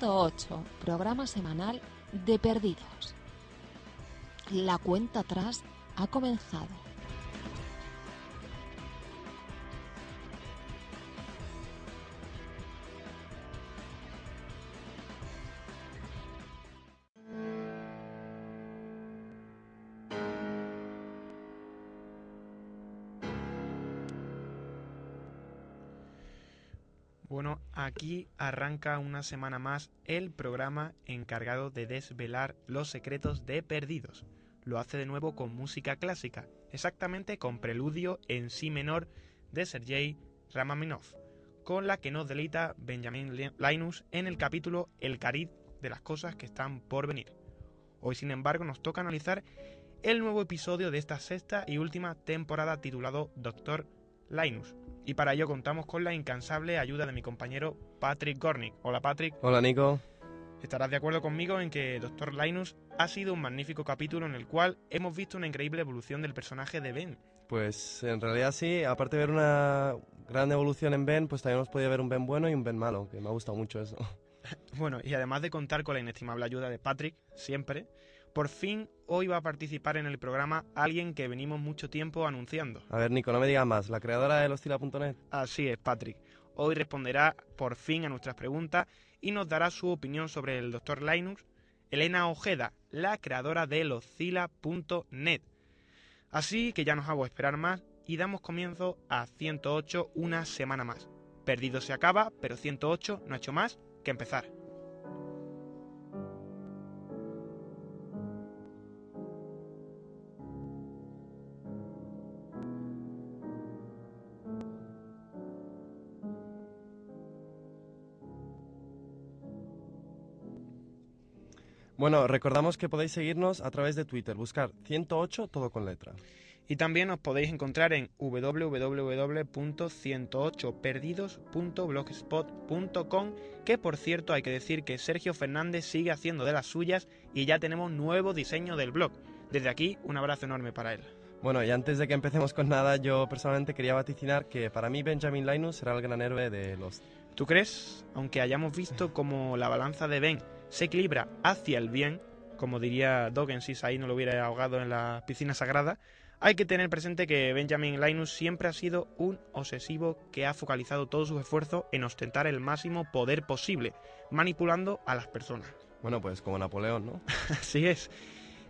...108... programa semanal de Perdidos. La cuenta atrás ha comenzado. Bueno, aquí arranca una semana más el programa encargado de desvelar los secretos de Perdidos. Lo hace de nuevo con música clásica, exactamente con preludio en si menor de Sergei Ramaminov, con la que nos deleita Benjamin Linus en el capítulo El cariz de las cosas que están por venir. Hoy, sin embargo, nos toca analizar el nuevo episodio de esta sexta y última temporada titulado Doctor Linus, y para ello contamos con la incansable ayuda de mi compañero Patrick Gornick. Hola Patrick. Hola Nico. Estarás de acuerdo conmigo en que Doctor Linus ha sido un magnífico capítulo en el cual hemos visto una increíble evolución del personaje de Ben. Pues en realidad sí, aparte de ver una gran evolución en Ben, pues también hemos podido ver un Ben bueno y un Ben malo, que me ha gustado mucho eso. bueno, y además de contar con la inestimable ayuda de Patrick, siempre, por fin hoy va a participar en el programa alguien que venimos mucho tiempo anunciando. A ver, Nico, no me digas más, la creadora de lostila.net. Así es, Patrick. Hoy responderá por fin a nuestras preguntas y nos dará su opinión sobre el Dr. Linus, Elena Ojeda, la creadora de locila.net. Así que ya nos hago esperar más y damos comienzo a 108 una semana más. Perdido se acaba, pero 108 no ha hecho más que empezar. Bueno, recordamos que podéis seguirnos a través de Twitter, buscar 108 todo con letra. Y también os podéis encontrar en www.108perdidos.blogspot.com, que por cierto hay que decir que Sergio Fernández sigue haciendo de las suyas y ya tenemos nuevo diseño del blog. Desde aquí, un abrazo enorme para él. Bueno, y antes de que empecemos con nada, yo personalmente quería vaticinar que para mí Benjamin Linus será el gran héroe de los... ¿Tú crees? Aunque hayamos visto como la balanza de Ben se equilibra hacia el bien, como diría Dogen si ahí no lo hubiera ahogado en la piscina sagrada, hay que tener presente que Benjamin Linus siempre ha sido un obsesivo que ha focalizado todos sus esfuerzos en ostentar el máximo poder posible, manipulando a las personas. Bueno, pues como Napoleón, ¿no? así es.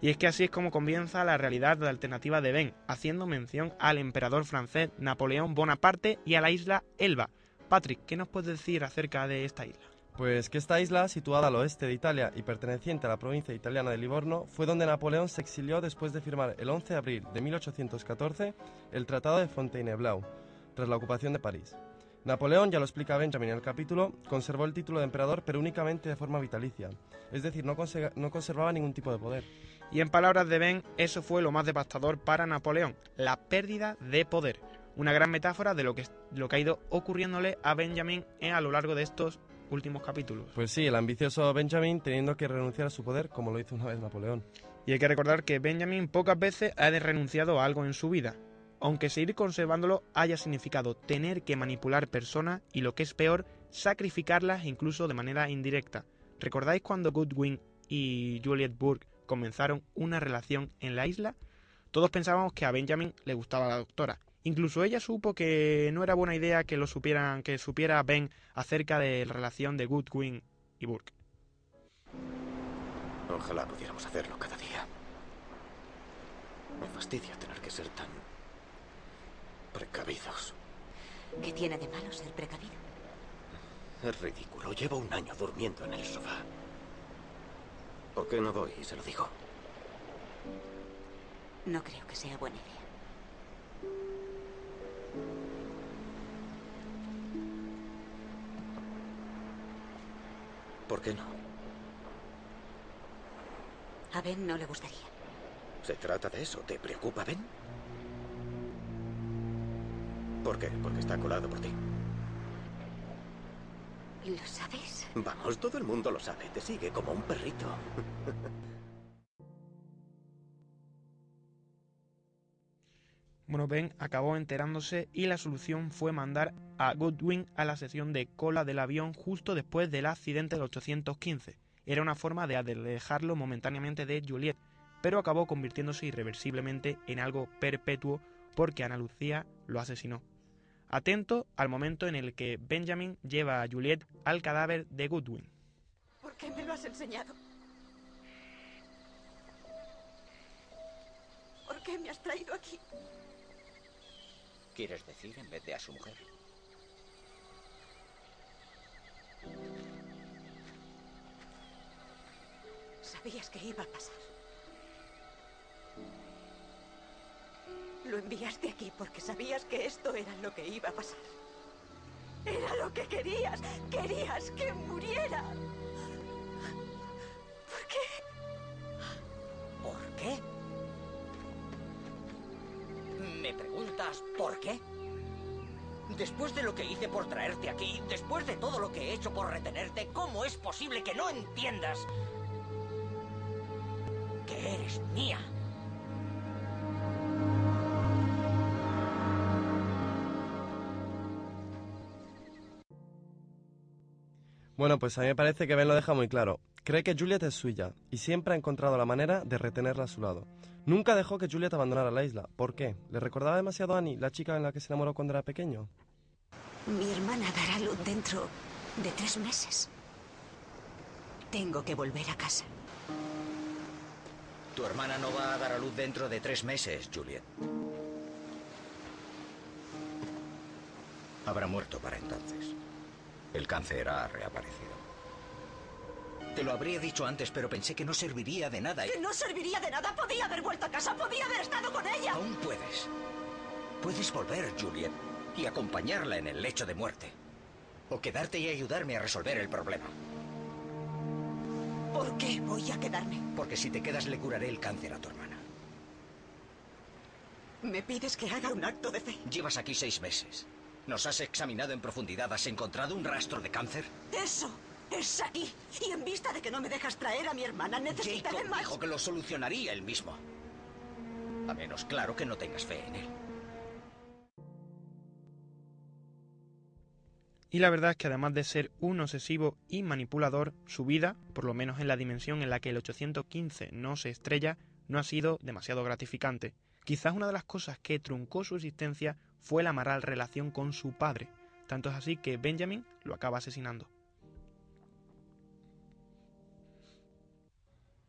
Y es que así es como comienza la realidad de la alternativa de Ben, haciendo mención al emperador francés Napoleón Bonaparte y a la isla Elba. Patrick, ¿qué nos puedes decir acerca de esta isla? Pues que esta isla, situada al oeste de Italia y perteneciente a la provincia italiana de Livorno, fue donde Napoleón se exilió después de firmar el 11 de abril de 1814 el Tratado de Fontainebleau, tras la ocupación de París. Napoleón, ya lo explica Benjamin en el capítulo, conservó el título de emperador pero únicamente de forma vitalicia, es decir, no, no conservaba ningún tipo de poder. Y en palabras de Ben, eso fue lo más devastador para Napoleón, la pérdida de poder. Una gran metáfora de lo que, lo que ha ido ocurriéndole a Benjamin a lo largo de estos últimos capítulos. Pues sí, el ambicioso Benjamin teniendo que renunciar a su poder como lo hizo una vez Napoleón. Y hay que recordar que Benjamin pocas veces ha renunciado a algo en su vida, aunque seguir conservándolo haya significado tener que manipular personas y lo que es peor, sacrificarlas incluso de manera indirecta. ¿Recordáis cuando Goodwin y Juliet Burke comenzaron una relación en la isla? Todos pensábamos que a Benjamin le gustaba la doctora, Incluso ella supo que no era buena idea que lo supieran, que supiera Ben acerca de la relación de Goodwin y Burke. Ojalá pudiéramos hacerlo cada día. Me fastidia tener que ser tan precavidos. ¿Qué tiene de malo ser precavido? Es ridículo. Llevo un año durmiendo en el sofá. ¿Por qué no voy y se lo digo? No creo que sea buena idea. ¿Por qué no? A Ben no le gustaría. Se trata de eso. ¿Te preocupa, Ben? ¿Por qué? Porque está colado por ti. ¿Lo sabes? Vamos, todo el mundo lo sabe. Te sigue como un perrito. Bueno, Ben acabó enterándose y la solución fue mandar a Goodwin a la sesión de cola del avión justo después del accidente del 815. Era una forma de alejarlo momentáneamente de Juliet, pero acabó convirtiéndose irreversiblemente en algo perpetuo porque Ana Lucía lo asesinó. Atento al momento en el que Benjamin lleva a Juliet al cadáver de Goodwin. ¿Por qué me lo has enseñado? ¿Por qué me has traído aquí? ¿Quieres decir en vez de a su mujer? Sabías que iba a pasar. Lo enviaste aquí porque sabías que esto era lo que iba a pasar. Era lo que querías. Querías que muriera. Por qué? Después de lo que hice por traerte aquí, después de todo lo que he hecho por retenerte, ¿cómo es posible que no entiendas que eres mía? Bueno, pues a mí me parece que Ben lo deja muy claro. Cree que Juliet es suya y siempre ha encontrado la manera de retenerla a su lado. Nunca dejó que Juliet abandonara la isla. ¿Por qué? ¿Le recordaba demasiado a Annie, la chica en la que se enamoró cuando era pequeño? Mi hermana dará luz dentro de tres meses. Tengo que volver a casa. Tu hermana no va a dar a luz dentro de tres meses, Juliet. Habrá muerto para entonces. El cáncer ha reaparecido. Te lo habría dicho antes, pero pensé que no serviría de nada. y- Que no serviría de nada. Podía haber vuelto a casa. Podía haber estado con ella. Aún puedes. Puedes volver, Juliet, y acompañarla en el lecho de muerte. O quedarte y ayudarme a resolver el problema. ¿Por qué voy a quedarme? Porque si te quedas le curaré el cáncer a tu hermana. ¿Me pides que haga un acto de fe? Llevas aquí seis meses. ¿Nos has examinado en profundidad? ¿Has encontrado un rastro de cáncer? Eso es aquí. Y en vista de que no me dejas traer a mi hermana, necesitaré Jacob más. dijo que lo solucionaría él mismo. A menos, claro, que no tengas fe en él. Y la verdad es que además de ser un obsesivo y manipulador, su vida, por lo menos en la dimensión en la que el 815 no se estrella, no ha sido demasiado gratificante. Quizás una de las cosas que truncó su existencia fue la mala relación con su padre. Tanto es así que Benjamin lo acaba asesinando.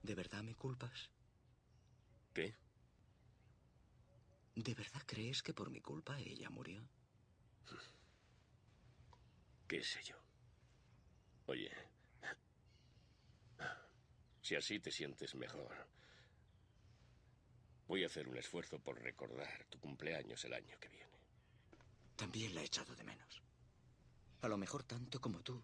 ¿De verdad me culpas? ¿Qué? ¿De verdad crees que por mi culpa ella murió? ¿Qué sé yo? Oye, si así te sientes mejor, voy a hacer un esfuerzo por recordar tu cumpleaños el año que viene. También la he echado de menos. A lo mejor tanto como tú.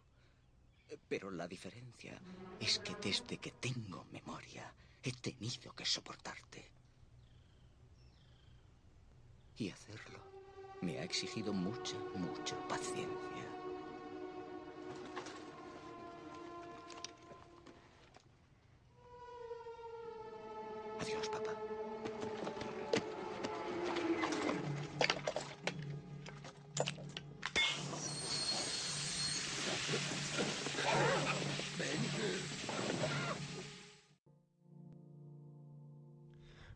Pero la diferencia es que desde que tengo memoria he tenido que soportarte. Y hacerlo me ha exigido mucha, mucha paciencia.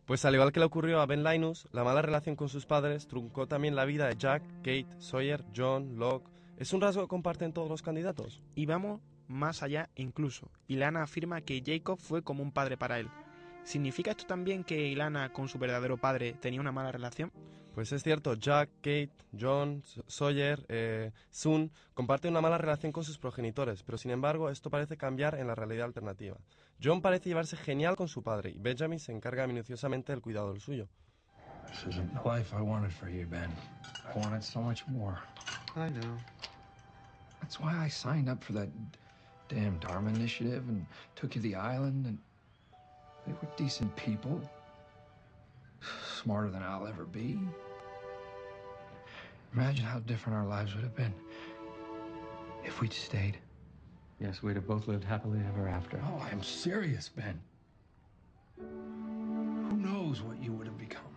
Pues al igual que le ocurrió a Ben Linus, la mala relación con sus padres truncó también la vida de Jack, Kate, Sawyer, John, Locke. ¿Es un rasgo que comparten todos los candidatos? Y vamos más allá incluso. Ilana afirma que Jacob fue como un padre para él. ¿Significa esto también que Ilana con su verdadero padre tenía una mala relación? Pues es cierto, Jack, Kate, John, Sawyer, eh, Sun comparten una mala relación con sus progenitores, pero sin embargo esto parece cambiar en la realidad alternativa. John parece llevarse genial con su padre y Benjamin se encarga minuciosamente del cuidado del suyo. This isn't the life I wanted for you, Ben. I wanted so much more. I know. That's why I signed up for that damn Dharma initiative and took you to the island and they were decent people. Smarter than I'll ever be. Imagine how different our lives would have been if we'd stayed. Yes, we'd have both lived happily ever after. Oh, I am serious, Ben. Who knows what you would have become?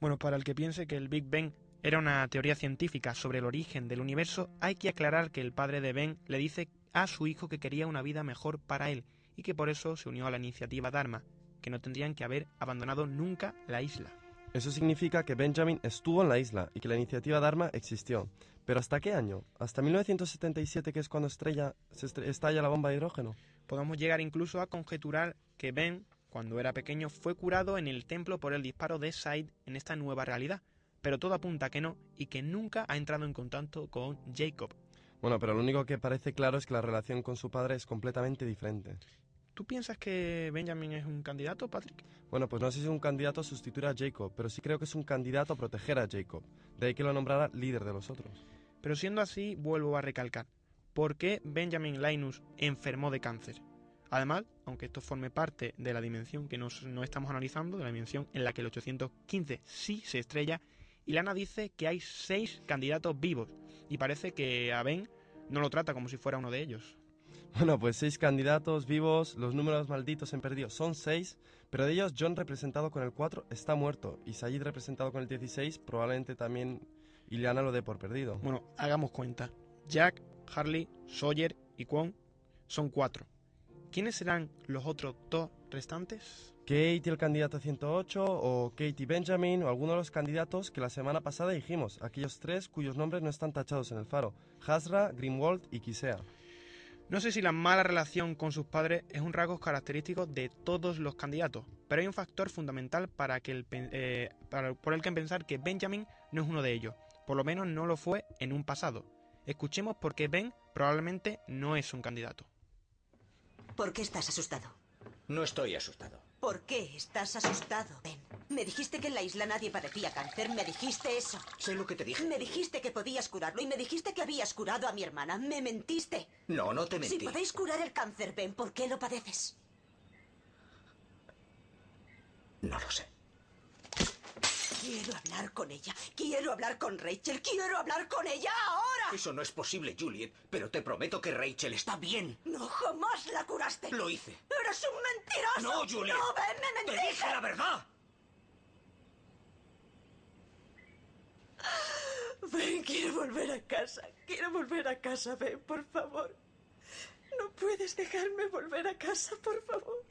Bueno, para el que piense que el Big Bang era una teoría científica sobre el origen del universo, hay que aclarar que el padre de Ben le dice a su hijo que quería una vida mejor para él y que por eso se unió a la iniciativa Dharma, que no tendrían que haber abandonado nunca la isla. Eso significa que Benjamin estuvo en la isla y que la iniciativa Dharma existió. ¿Pero hasta qué año? ¿Hasta 1977, que es cuando estrella, se estalla la bomba de hidrógeno? Podemos llegar incluso a conjeturar que Ben, cuando era pequeño, fue curado en el templo por el disparo de Said en esta nueva realidad, pero todo apunta a que no y que nunca ha entrado en contacto con Jacob. Bueno, pero lo único que parece claro es que la relación con su padre es completamente diferente. ¿Tú piensas que Benjamin es un candidato, Patrick? Bueno, pues no sé si es un candidato a sustituir a Jacob, pero sí creo que es un candidato a proteger a Jacob. De ahí que lo nombrara líder de los otros. Pero siendo así, vuelvo a recalcar, ¿por qué Benjamin Linus enfermó de cáncer? Además, aunque esto forme parte de la dimensión que nos, no estamos analizando, de la dimensión en la que el 815 sí se estrella, Ilana dice que hay seis candidatos vivos y parece que a Ben no lo trata como si fuera uno de ellos. Bueno, pues seis candidatos vivos, los números malditos en perdido son seis, pero de ellos John representado con el 4 está muerto y Sayid representado con el 16 probablemente también Ileana lo dé por perdido. Bueno, hagamos cuenta. Jack, Harley, Sawyer y Kwon son cuatro. ¿Quiénes serán los otros dos restantes? Kate y el candidato 108 o Kate y Benjamin o alguno de los candidatos que la semana pasada dijimos, aquellos tres cuyos nombres no están tachados en el faro, Hasra, Grimwald y Kisea. No sé si la mala relación con sus padres es un rasgo característico de todos los candidatos, pero hay un factor fundamental para que el, eh, para- por el que pensar que Benjamin no es uno de ellos. Por lo menos no lo fue en un pasado. Escuchemos por qué Ben probablemente no es un candidato. ¿Por qué estás asustado? No estoy asustado. ¿Por qué estás asustado, Ben? Me dijiste que en la isla nadie padecía cáncer. Me dijiste eso. Sé lo que te dije. Me dijiste que podías curarlo y me dijiste que habías curado a mi hermana. Me mentiste. No, no te mentí. Si podéis curar el cáncer, Ben, ¿por qué lo padeces? No lo sé. Quiero hablar con ella. Quiero hablar con Rachel. Quiero hablar con ella ahora. Eso no es posible, Juliet, pero te prometo que Rachel está bien. No, jamás la curaste. Lo hice. Eres un mentiroso. No, Juliet. No, Ben, me Te mentiste. dije la verdad. Ben, quiero volver a casa. Quiero volver a casa, Ben, por favor. No puedes dejarme volver a casa, por favor.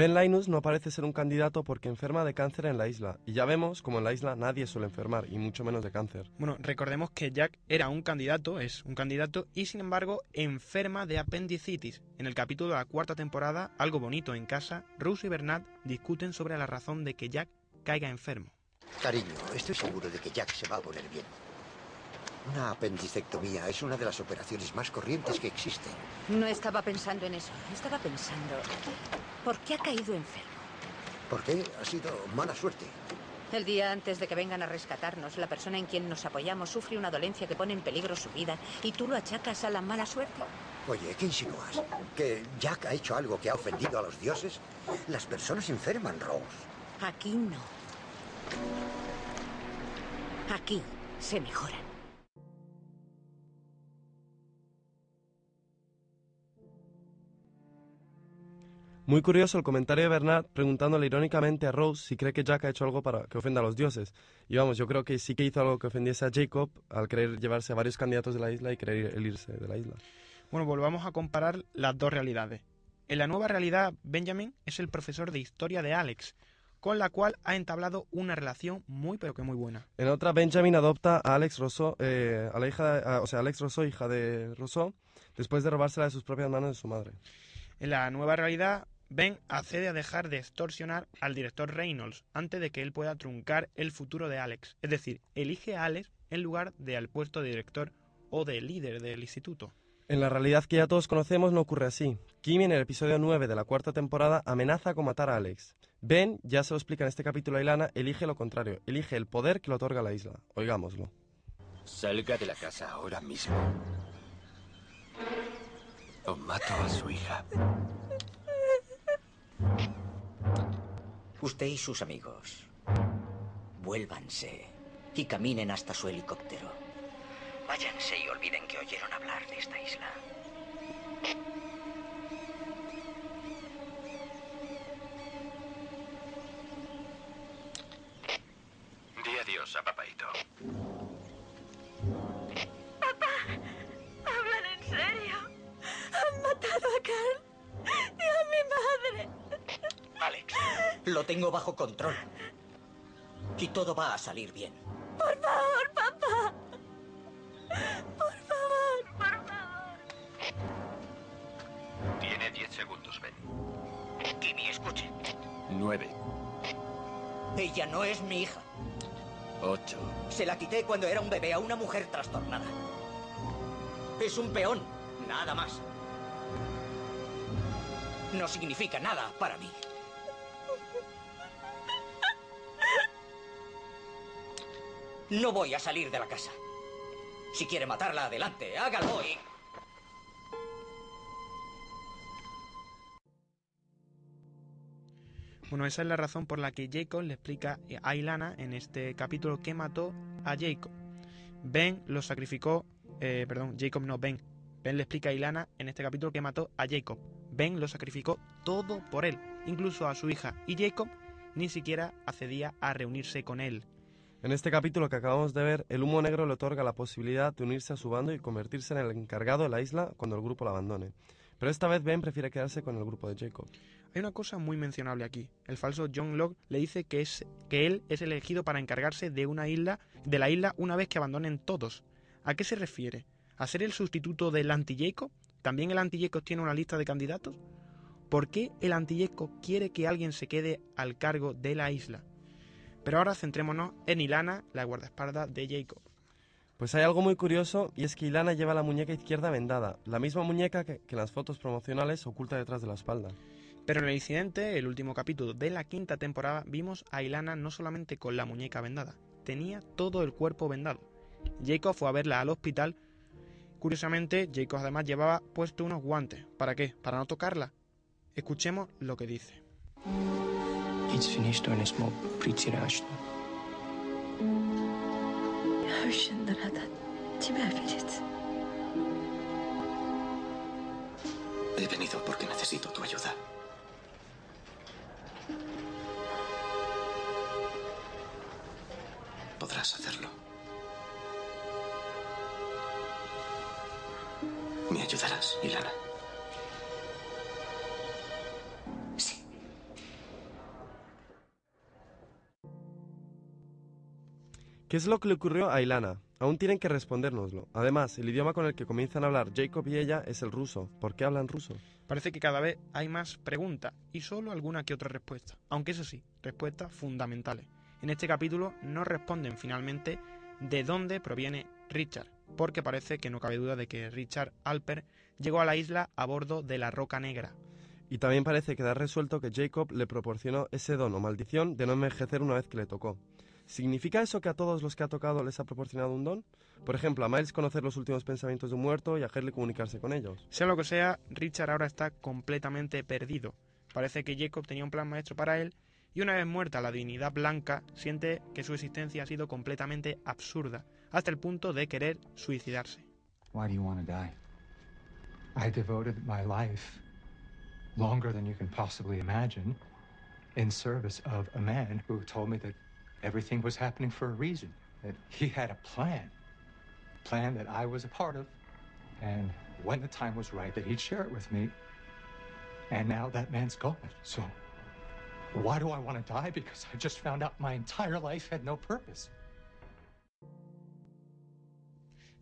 Ben Linus no parece ser un candidato porque enferma de cáncer en la isla, y ya vemos como en la isla nadie suele enfermar, y mucho menos de cáncer. Bueno, recordemos que Jack era un candidato, es un candidato, y sin embargo enferma de apendicitis. En el capítulo de la cuarta temporada, Algo bonito en casa, Rose y Bernard discuten sobre la razón de que Jack caiga enfermo. Cariño, estoy seguro de que Jack se va a poner bien. Una apendicectomía es una de las operaciones más corrientes que existen. No estaba pensando en eso. Estaba pensando. ¿Por qué ha caído enfermo? ¿Por qué? Ha sido mala suerte. El día antes de que vengan a rescatarnos, la persona en quien nos apoyamos sufre una dolencia que pone en peligro su vida y tú lo achacas a la mala suerte. Oye, ¿qué insinúas? ¿Que Jack ha hecho algo que ha ofendido a los dioses? Las personas enferman, Rose. Aquí no. Aquí se mejoran. Muy curioso el comentario de Bernard preguntándole irónicamente a Rose si cree que Jack ha hecho algo para que ofenda a los dioses. Y vamos, yo creo que sí que hizo algo que ofendiese a Jacob al querer llevarse a varios candidatos de la isla y querer él irse de la isla. Bueno, volvamos a comparar las dos realidades. En la nueva realidad, Benjamin es el profesor de historia de Alex, con la cual ha entablado una relación muy pero que muy buena. En otra, Benjamin adopta a Alex Rousseau, eh, a la hija, de- a- o sea, Alex Rousseau, hija de Rousseau, después de robársela de sus propias manos de su madre. En la nueva realidad, Ben accede a dejar de extorsionar al director Reynolds antes de que él pueda truncar el futuro de Alex. Es decir, elige a Alex en lugar de al puesto de director o de líder del instituto. En la realidad que ya todos conocemos no ocurre así. Kimi en el episodio 9 de la cuarta temporada amenaza con matar a Alex. Ben, ya se lo explica en este capítulo a Ilana, elige lo contrario, elige el poder que le otorga la isla. Oigámoslo. Salga de la casa ahora mismo. O mato a su hija. Usted y sus amigos. Vuélvanse y caminen hasta su helicóptero. Váyanse y olviden que oyeron hablar de esta isla. Bajo control. Y todo va a salir bien. Por favor, papá. Por favor, por favor. Tiene 10 segundos, Ben. Kimi, escuche. 9, Ella no es mi hija. 8, Se la quité cuando era un bebé a una mujer trastornada. Es un peón, nada más. No significa nada para mí. No voy a salir de la casa. Si quiere matarla, adelante, hágalo y... Bueno, esa es la razón por la que Jacob le explica a Ilana en este capítulo que mató a Jacob. Ben lo sacrificó, eh, perdón, Jacob no, Ben. Ben le explica a Ilana en este capítulo que mató a Jacob. Ben lo sacrificó todo por él, incluso a su hija, y Jacob ni siquiera accedía a reunirse con él. En este capítulo que acabamos de ver, el humo negro le otorga la posibilidad de unirse a su bando y convertirse en el encargado de la isla cuando el grupo la abandone. Pero esta vez Ben prefiere quedarse con el grupo de Jacob. Hay una cosa muy mencionable aquí. El falso John Locke le dice que, es, que él es el elegido para encargarse de una isla, de la isla una vez que abandonen todos. ¿A qué se refiere? ¿A ser el sustituto del anti-Jacob? ¿También el anti-Jacob tiene una lista de candidatos? ¿Por qué el anti-Jacob quiere que alguien se quede al cargo de la isla? Pero ahora centrémonos en Ilana, la guardaespaldas de Jacob. Pues hay algo muy curioso y es que Ilana lleva la muñeca izquierda vendada, la misma muñeca que, que en las fotos promocionales oculta detrás de la espalda. Pero en el incidente, el último capítulo de la quinta temporada, vimos a Ilana no solamente con la muñeca vendada, tenía todo el cuerpo vendado. Jacob fue a verla al hospital. Curiosamente, Jacob además llevaba puesto unos guantes. ¿Para qué? ¿Para no tocarla? Escuchemos lo que dice. It's finished when it's more pretty rushed. Hushin Radat, Tibia He venido porque necesito tu ayuda. Podrás hacerlo. Me ayudarás, Ilana. ¿Qué es lo que le ocurrió a Ilana? Aún tienen que respondérnoslo. Además, el idioma con el que comienzan a hablar Jacob y ella es el ruso. ¿Por qué hablan ruso? Parece que cada vez hay más preguntas y solo alguna que otra respuesta. Aunque eso sí, respuestas fundamentales. En este capítulo no responden finalmente de dónde proviene Richard, porque parece que no cabe duda de que Richard Alper llegó a la isla a bordo de la Roca Negra. Y también parece quedar resuelto que Jacob le proporcionó ese don o maldición de no envejecer una vez que le tocó. ¿Significa eso que a todos los que ha tocado les ha proporcionado un don? Por ejemplo, a Miles conocer los últimos pensamientos de un muerto y a Harley comunicarse con ellos. Sea lo que sea, Richard ahora está completamente perdido. Parece que Jacob tenía un plan maestro para él y una vez muerta la divinidad blanca, siente que su existencia ha sido completamente absurda, hasta el punto de querer suicidarse. Why do you want to die? I devoted my life, longer than you can possibly imagine, in service of a man who told me that everything was happening for a reason, that he had a plan, a plan that I was a part of, and when the time was right, that he'd share it with me. And now that man's gone. So why do I want to die? Because I just found out my entire life had no purpose.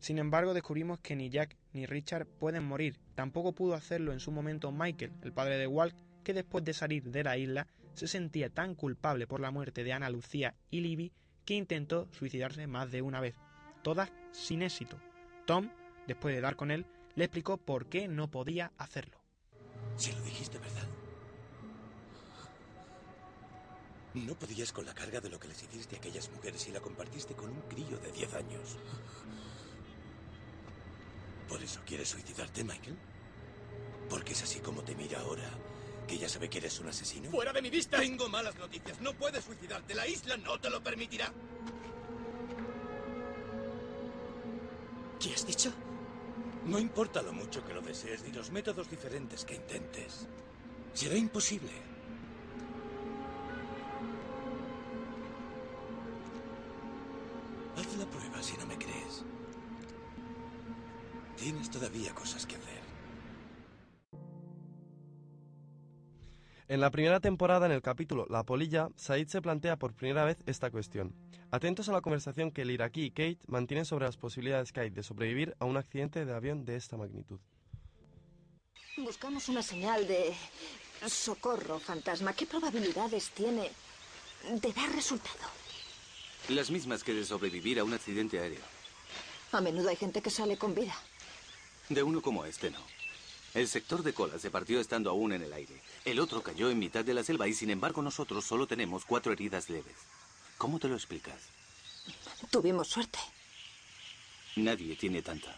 Sin embargo, descubrimos que ni Jack ni Richard pueden morir. Tampoco pudo hacerlo en su momento Michael, el padre de Walt, que después de salir de la isla se sentía tan culpable por la muerte de Ana Lucía y Libby que intentó suicidarse más de una vez, todas sin éxito. Tom, después de dar con él, le explicó por qué no podía hacerlo. Se lo dijiste, ¿verdad? No podías con la carga de lo que les hiciste a aquellas mujeres y la compartiste con un crío de 10 años. ¿Por eso quieres suicidarte, Michael? Porque es así como te mira ahora, que ya sabe que eres un asesino. ¡Fuera de mi vista! Tengo malas noticias. No puedes suicidarte. La isla no te lo permitirá. ¿Qué has dicho? No importa lo mucho que lo desees ni los métodos diferentes que intentes. Será imposible. Haz la prueba si no me crees. Tienes todavía cosas que hacer. En la primera temporada, en el capítulo La Polilla, Said se plantea por primera vez esta cuestión. Atentos a la conversación que el iraquí y Kate mantienen sobre las posibilidades que hay de sobrevivir a un accidente de avión de esta magnitud. Buscamos una señal de socorro, fantasma. ¿Qué probabilidades tiene de dar resultado? Las mismas que de sobrevivir a un accidente aéreo. A menudo hay gente que sale con vida. De uno como este, no. El sector de cola se partió estando aún en el aire. El otro cayó en mitad de la selva y sin embargo nosotros solo tenemos cuatro heridas leves. ¿Cómo te lo explicas? Tuvimos suerte. Nadie tiene tanta.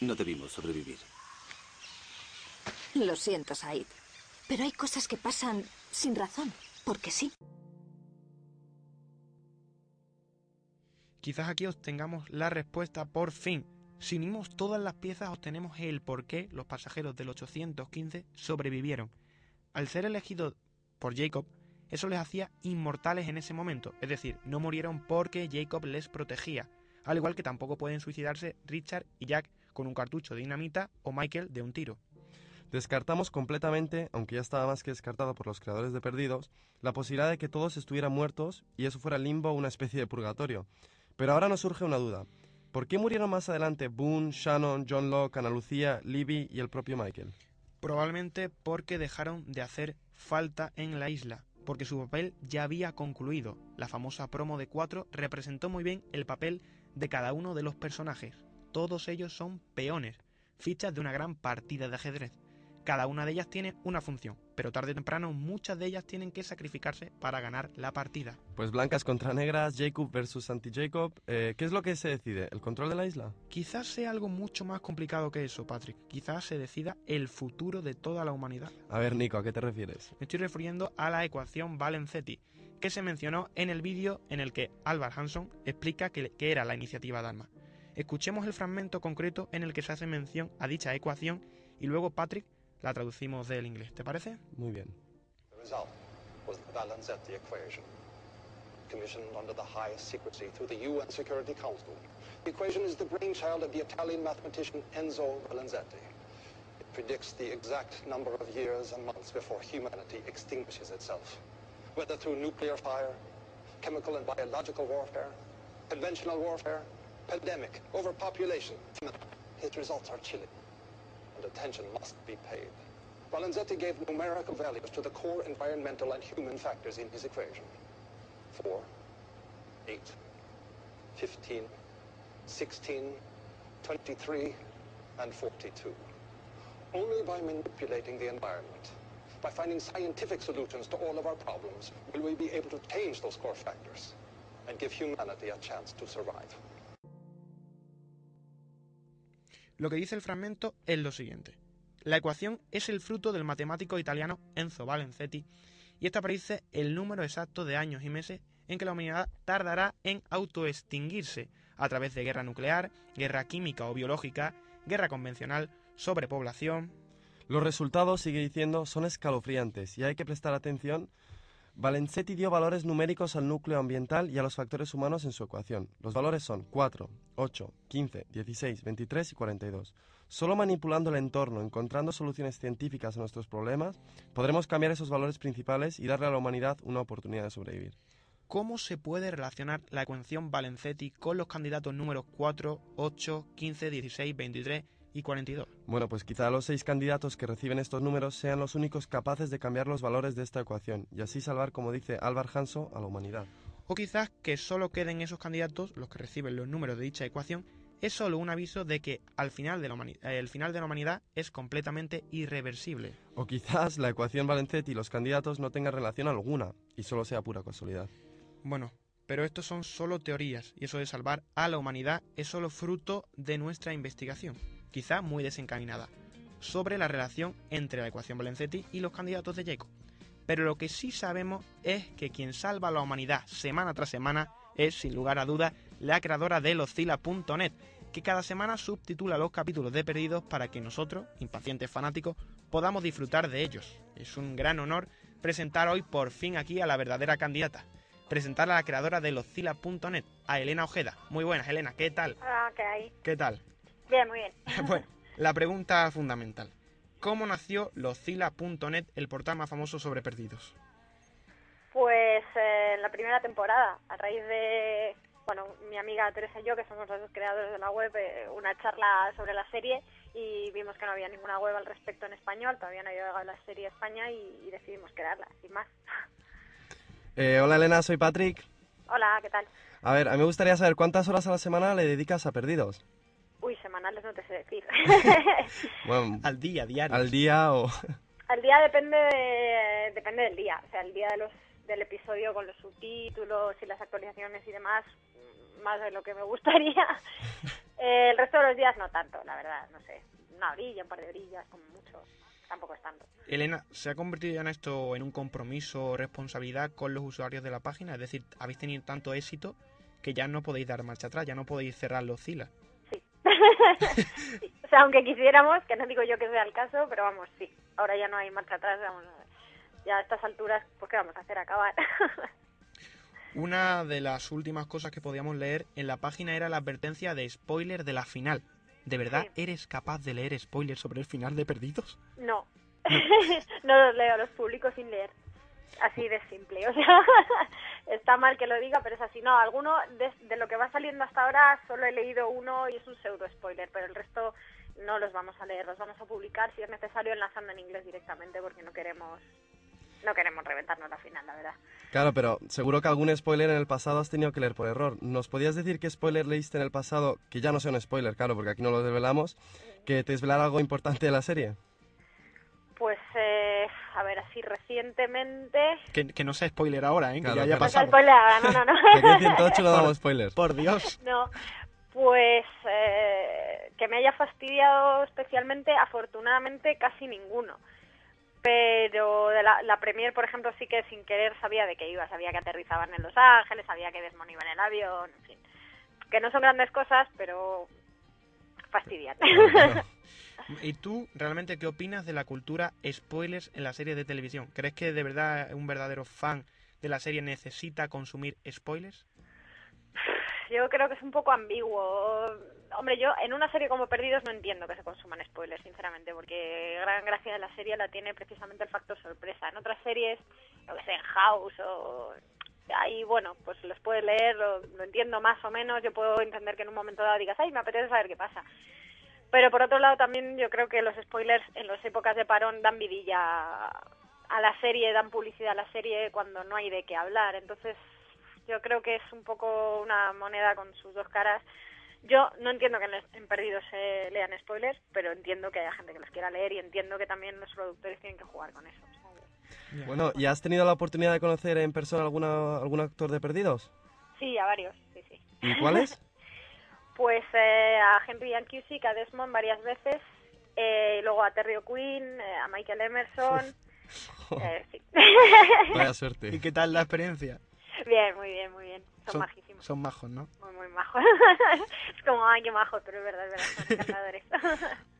No debimos sobrevivir. Lo siento, Said. Pero hay cosas que pasan sin razón, porque sí. Quizás aquí obtengamos la respuesta por fin. Si unimos todas las piezas obtenemos el por qué los pasajeros del 815 sobrevivieron. Al ser elegidos por Jacob, eso les hacía inmortales en ese momento, es decir, no murieron porque Jacob les protegía, al igual que tampoco pueden suicidarse Richard y Jack con un cartucho de dinamita o Michael de un tiro. Descartamos completamente, aunque ya estaba más que descartado por los creadores de Perdidos, la posibilidad de que todos estuvieran muertos y eso fuera el limbo una especie de purgatorio. Pero ahora nos surge una duda. ¿Por qué murieron más adelante Boone, Shannon, John Locke, Ana Lucía, Libby y el propio Michael? Probablemente porque dejaron de hacer falta en la isla, porque su papel ya había concluido. La famosa promo de cuatro representó muy bien el papel de cada uno de los personajes. Todos ellos son peones, fichas de una gran partida de ajedrez. Cada una de ellas tiene una función, pero tarde o temprano muchas de ellas tienen que sacrificarse para ganar la partida. Pues blancas contra negras, Jacob versus anti-Jacob. Eh, ¿Qué es lo que se decide? ¿El control de la isla? Quizás sea algo mucho más complicado que eso, Patrick. Quizás se decida el futuro de toda la humanidad. A ver, Nico, ¿a qué te refieres? Me estoy refiriendo a la ecuación Valenzetti, que se mencionó en el vídeo en el que Albert Hanson explica que, que era la iniciativa Dharma. Escuchemos el fragmento concreto en el que se hace mención a dicha ecuación y luego Patrick la traducimos del inglés. ¿Te parece? Muy bien. The result was the Valenzetti equation, commissioned under the highest secrecy through the UN Security Council. The equation is the brainchild of the Italian mathematician Enzo Valenzetti. It predicts the exact number of years and months before humanity extinguishes itself, whether through nuclear fire, chemical and biological warfare, conventional warfare, pandemic, overpopulation. His results are chilling and attention must be paid. Valenzetti gave numerical values to the core environmental and human factors in his equation. 4, 8, 15, 16, 23, and 42. Only by manipulating the environment, by finding scientific solutions to all of our problems, will we be able to change those core factors and give humanity a chance to survive. Lo que dice el fragmento es lo siguiente. La ecuación es el fruto del matemático italiano Enzo Valenzetti y esta predice el número exacto de años y meses en que la humanidad tardará en autoextinguirse a través de guerra nuclear, guerra química o biológica, guerra convencional, sobrepoblación. Los resultados, sigue diciendo, son escalofriantes y hay que prestar atención Valenzetti dio valores numéricos al núcleo ambiental y a los factores humanos en su ecuación. Los valores son 4, 8, 15, 16, 23 y 42. Solo manipulando el entorno, encontrando soluciones científicas a nuestros problemas, podremos cambiar esos valores principales y darle a la humanidad una oportunidad de sobrevivir. ¿Cómo se puede relacionar la ecuación Valenzetti con los candidatos números 4, 8, 15, 16, 23 y 42? Bueno, pues quizá los seis candidatos que reciben estos números sean los únicos capaces de cambiar los valores de esta ecuación y así salvar, como dice Álvar Hanso, a la humanidad. O quizás que solo queden esos candidatos, los que reciben los números de dicha ecuación, es solo un aviso de que al final de la el final de la humanidad es completamente irreversible. O quizás la ecuación Valenzetti y los candidatos no tengan relación alguna y solo sea pura casualidad. Bueno, pero estos son solo teorías y eso de salvar a la humanidad es solo fruto de nuestra investigación, quizá muy desencaminada, sobre la relación entre la ecuación Valenzetti y los candidatos de Jacob. Pero lo que sí sabemos es que quien salva a la humanidad semana tras semana es, sin lugar a dudas, la creadora de loscila.net, que cada semana subtitula los capítulos de Perdidos para que nosotros, impacientes fanáticos, podamos disfrutar de ellos. Es un gran honor presentar hoy por fin aquí a la verdadera candidata presentar a la creadora de loscila.net, a Elena Ojeda. Muy buenas, Elena, ¿qué tal? Ah, ¿qué hay? ¿Qué tal? Bien, muy bien. bueno, la pregunta fundamental. ¿Cómo nació loscila.net, el portal más famoso sobre perdidos? Pues eh, en la primera temporada, a raíz de, bueno, mi amiga Teresa y yo, que somos los dos creadores de la web, eh, una charla sobre la serie y vimos que no había ninguna web al respecto en español, todavía no había llegado la serie a España y, y decidimos crearla, sin más. Eh, hola Elena, soy Patrick. Hola, ¿qué tal? A ver, a mí me gustaría saber cuántas horas a la semana le dedicas a Perdidos. Uy, semanales no te sé decir. bueno, al día, diario. Al día o... al día depende de, depende del día. O sea, el día de los, del episodio con los subtítulos y las actualizaciones y demás, más de lo que me gustaría. Eh, el resto de los días no tanto, la verdad, no sé. Una orilla, un par de orillas, como mucho tampoco es tanto. Elena, ¿se ha convertido ya en esto en un compromiso o responsabilidad con los usuarios de la página? Es decir, habéis tenido tanto éxito que ya no podéis dar marcha atrás, ya no podéis cerrar los filas. Sí. sí. O sea, aunque quisiéramos, que no digo yo que sea el caso, pero vamos, sí. Ahora ya no hay marcha atrás, vamos, ya a estas alturas, pues ¿qué vamos a hacer? Acabar. Una de las últimas cosas que podíamos leer en la página era la advertencia de spoiler de la final. ¿De verdad eres capaz de leer spoilers sobre el final de Perdidos? No. No, los leo, los publico sin leer. Así de simple. O sea, está mal que lo diga, pero es así. No, alguno de, de, lo que va saliendo hasta ahora solo he leído uno y es un pseudo spoiler, pero el resto no los vamos a leer, los vamos a publicar si es necesario enlazando en inglés directamente porque no queremos no queremos reventarnos la final, la verdad. Claro, pero seguro que algún spoiler en el pasado has tenido que leer por error. ¿Nos podías decir qué spoiler leíste en el pasado, que ya no sea un spoiler, claro, porque aquí no lo desvelamos, que te desvelara algo importante de la serie? Pues, eh, a ver, así recientemente... Que, que no sea spoiler ahora, ¿eh? Claro, que ya haya No pasado. sea spoiler ahora, no, no, no. Que aquí en 108 no damos spoilers. Por Dios. No, pues eh, que me haya fastidiado especialmente, afortunadamente casi ninguno. Pero de la, la premier, por ejemplo, sí que sin querer sabía de qué iba, sabía que aterrizaban en Los Ángeles, sabía que Desmond iba en el avión, en fin. Que no son grandes cosas, pero fastidian. ¿Y tú realmente qué opinas de la cultura spoilers en la serie de televisión? ¿Crees que de verdad un verdadero fan de la serie necesita consumir spoilers? Yo creo que es un poco ambiguo. Hombre, yo en una serie como Perdidos no entiendo que se consuman spoilers, sinceramente, porque gran gracia de la serie la tiene precisamente el factor sorpresa. En otras series, lo que sea en House o ahí, bueno, pues los puedes leer, lo, lo, entiendo más o menos, yo puedo entender que en un momento dado digas, ay, me apetece saber qué pasa. Pero por otro lado también yo creo que los spoilers en las épocas de parón dan vidilla a la serie, dan publicidad a la serie cuando no hay de qué hablar. Entonces yo creo que es un poco una moneda con sus dos caras. Yo no entiendo que en Perdidos se lean spoilers, pero entiendo que haya gente que los quiera leer y entiendo que también los productores tienen que jugar con eso. ¿Sabes? Bueno, ¿y has tenido la oportunidad de conocer en persona alguna, algún actor de Perdidos? Sí, a varios, sí, sí. ¿Y cuáles? pues eh, a Henry Ian Cusick, a Desmond varias veces, eh, y luego a Terry O'Quinn, eh, a Michael Emerson. Eh, sí. Vaya suerte. ¿Y qué tal la experiencia? Bien, muy bien, muy bien. Son, son majísimos. Son majos, ¿no? Muy, muy majos. es como, ay, qué majos, pero es verdad, es verdad, son encantadores.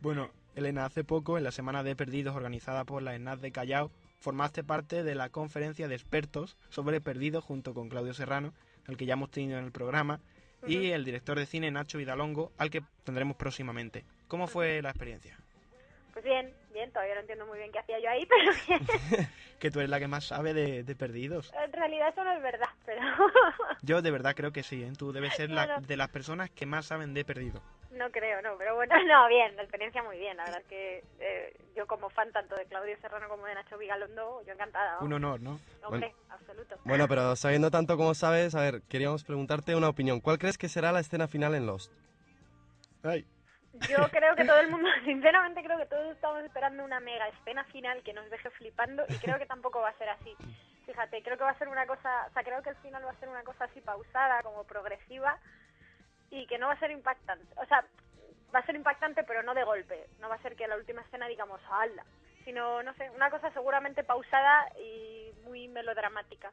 bueno, Elena, hace poco, en la Semana de Perdidos organizada por la ENAD de Callao, formaste parte de la conferencia de expertos sobre Perdidos junto con Claudio Serrano, al que ya hemos tenido en el programa, uh -huh. y el director de cine Nacho Vidalongo, al que tendremos próximamente. ¿Cómo fue la experiencia? Pues bien, bien, todavía no entiendo muy bien qué hacía yo ahí, pero bien. Que tú eres la que más sabe de, de perdidos. En realidad eso no es verdad, pero Yo de verdad creo que sí, ¿eh? Tú debes ser la- no. de las personas que más saben de perdidos. No creo, no. Pero bueno, no, bien, la experiencia muy bien. La verdad es que eh, yo como fan tanto de Claudio Serrano como de Nacho Vigalondo, yo encantada. Un honor, ¿no? Hombre, absoluto. Bueno, pero sabiendo tanto como sabes, a ver, queríamos preguntarte una opinión. ¿Cuál crees que será la escena final en Lost? Ay. Yo creo que todo el mundo, sinceramente creo que todos estamos esperando una mega escena final que nos deje flipando y creo que tampoco va a ser así. Fíjate, creo que va a ser una cosa, o sea, creo que el final va a ser una cosa así pausada, como progresiva y que no va a ser impactante. O sea, va a ser impactante pero no de golpe. No va a ser que la última escena digamos, ¡hala! Sino, no sé, una cosa seguramente pausada y muy melodramática.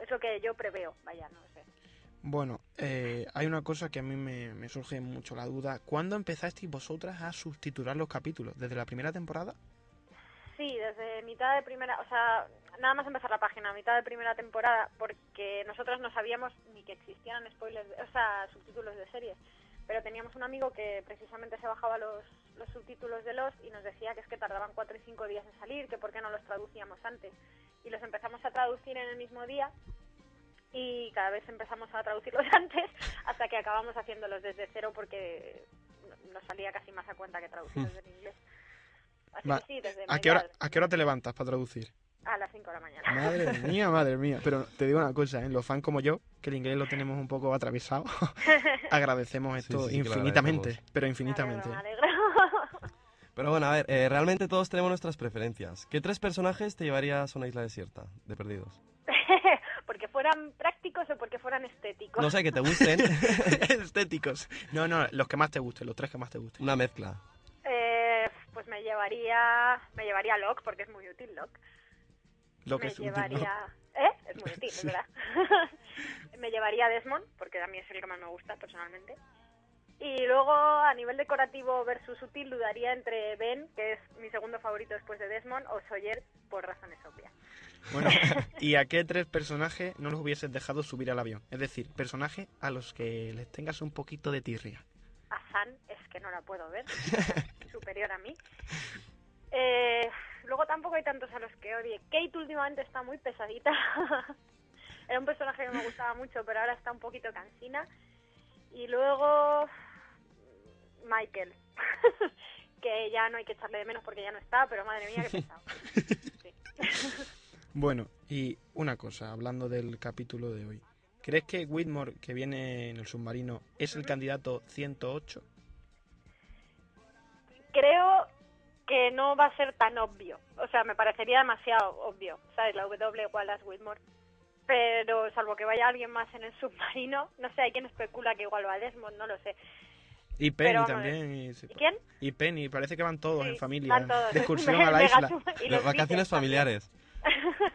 Es lo que yo preveo, vaya, no sé. Bueno, eh, hay una cosa que a mí me, me surge mucho la duda. ¿Cuándo empezasteis vosotras a subtitular los capítulos? ¿Desde la primera temporada? Sí, desde mitad de primera, o sea, nada más empezar la página, mitad de primera temporada, porque nosotros no sabíamos ni que existían spoilers, o sea, subtítulos de series, pero teníamos un amigo que precisamente se bajaba los, los subtítulos de los y nos decía que es que tardaban cuatro y cinco días en salir, que por qué no los traducíamos antes. Y los empezamos a traducir en el mismo día y cada vez empezamos a traducirlos antes hasta que acabamos haciéndolos desde cero porque nos salía casi más a cuenta que traducirlos en inglés. Así Va, que sí, desde ¿A qué, hora. ¿A qué hora te levantas para traducir? A las 5 de la mañana. Madre mía, madre mía. Pero te digo una cosa, ¿eh? los fans como yo, que el inglés lo tenemos un poco atravesado, agradecemos esto sí, sí infinitamente, agradecemos. pero infinitamente. Me alegro. Pero bueno, a ver, eh, realmente todos tenemos nuestras preferencias. ¿Qué tres personajes te llevarías a una isla desierta de perdidos? porque fueran prácticos o porque fueran estéticos. No sé, que te gusten. Estéticos. No, no, los que más te gusten, los tres que más te gusten. Una mezcla. Eh, pues me llevaría me llevaría Locke porque es muy útil Locke. Lo que me llevaría ¿Eh? Es muy útil, es verdad. me llevaría a Desmond porque a mí es el que más me gusta personalmente. Y luego a nivel decorativo versus útil dudaría entre Ben, que es mi segundo favorito después de Desmond, o Sawyer por razones obvias. Bueno, ¿y a qué tres personajes no los hubieses dejado subir al avión? Es decir, personajes a los que les tengas un poquito de tirria. a San es que no la puedo ver, superior a mí. Eh, luego tampoco hay tantos a los que odie. Kate últimamente está muy pesadita. Era un personaje que me gustaba mucho, pero ahora está un poquito cansina. Y luego Michael, que ya no hay que echarle de menos porque ya no está, pero madre mía, qué pesado. Bueno, y una cosa, hablando del capítulo de hoy. ¿Crees que Whitmore, que viene en el submarino, es el candidato 108? Creo que no va a ser tan obvio. O sea, me parecería demasiado obvio, ¿sabes? La W Wallace Whitmore. Pero salvo que vaya alguien más en el submarino, no sé, hay quien especula que igual va a Desmond, no lo sé. Y Penny Pero también. Y, ¿Y quién? y Penny, parece que van todos Sí, en familia. van todos. De excursión a la isla. y Las vacaciones familiares.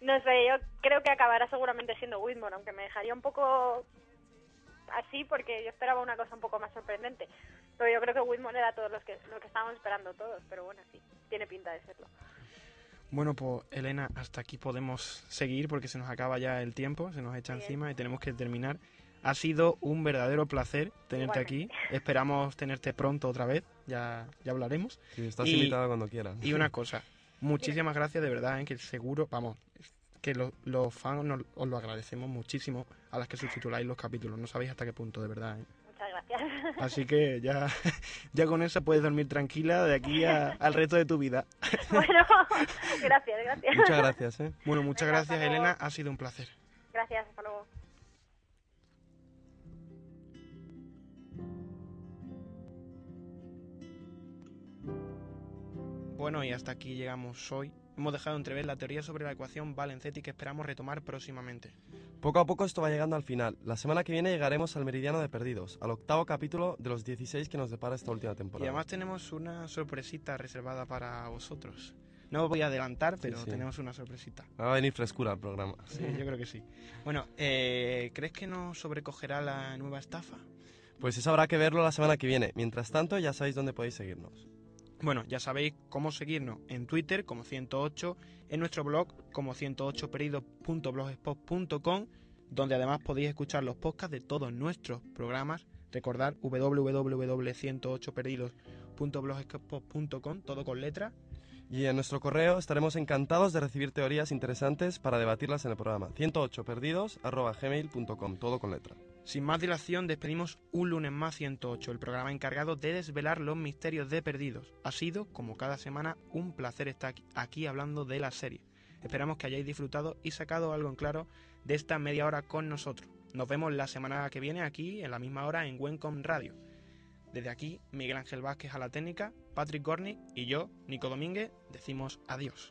No sé, yo creo que acabará seguramente siendo Whitmore, aunque me dejaría un poco así porque yo esperaba una cosa un poco más sorprendente. Pero yo creo que Whitmore era todo los que, lo que estábamos esperando todos, pero bueno, sí, tiene pinta de serlo. Bueno, pues Elena, hasta aquí podemos seguir porque se nos acaba ya el tiempo, se nos echa Bien. encima y tenemos que terminar. Ha sido un verdadero placer tenerte aquí. Esperamos tenerte pronto otra vez, ya, ya hablaremos. Sí, estás Y- invitada cuando quieras. Y una cosa, muchísimas gracias de verdad, ¿eh? que seguro, vamos, que los, los fans nos- os lo agradecemos muchísimo a las que subtituláis los capítulos, no sabéis hasta qué punto, de verdad. ¿eh? Gracias. Así que ya, ya con eso puedes dormir tranquila de aquí a- al resto de tu vida. bueno, gracias, gracias. Muchas gracias, ¿eh? Bueno, muchas Venga, gracias. Elena, ha sido un placer. Gracias, hasta luego. Bueno, y hasta aquí llegamos hoy. Hemos dejado entrever la teoría sobre la ecuación Valenzetti que esperamos retomar próximamente. Poco a poco esto va llegando al final. La semana que viene llegaremos al Meridiano de Perdidos, al octavo capítulo de los 16 que nos depara esta última Y temporada. además tenemos una sorpresita reservada para vosotros. No voy a adelantar, pero sí. tenemos una sorpresita. Va a venir frescura al programa. Sí, yo creo que sí. Bueno, eh, ¿crees que nos sobrecogerá la nueva estafa? Pues eso habrá que verlo la semana que viene. Mientras tanto, ya sabéis dónde podéis seguirnos. Bueno, ya sabéis cómo seguirnos en Twitter como 108, en nuestro blog como 108perido.blogspot.com, donde además podéis escuchar los podcasts de todos nuestros programas Recordar www.108perdidos.blogspot.com, todo con letra. Y en nuestro correo estaremos encantados de recibir teorías interesantes para debatirlas en el programa 108perdidos.gmail.com, todo con letra. Sin más dilación, despedimos un lunes más 108, el programa encargado de desvelar los misterios de Perdidos. Ha sido, como cada semana, un placer estar aquí hablando de la serie. Esperamos que hayáis disfrutado y sacado algo en claro de esta media hora con nosotros. Nos vemos la semana que viene aquí, en la misma hora, en Wencom Radio. Desde aquí, Miguel Ángel Vázquez a la técnica, Patrick Gornick y yo, Nico Domínguez, decimos adiós.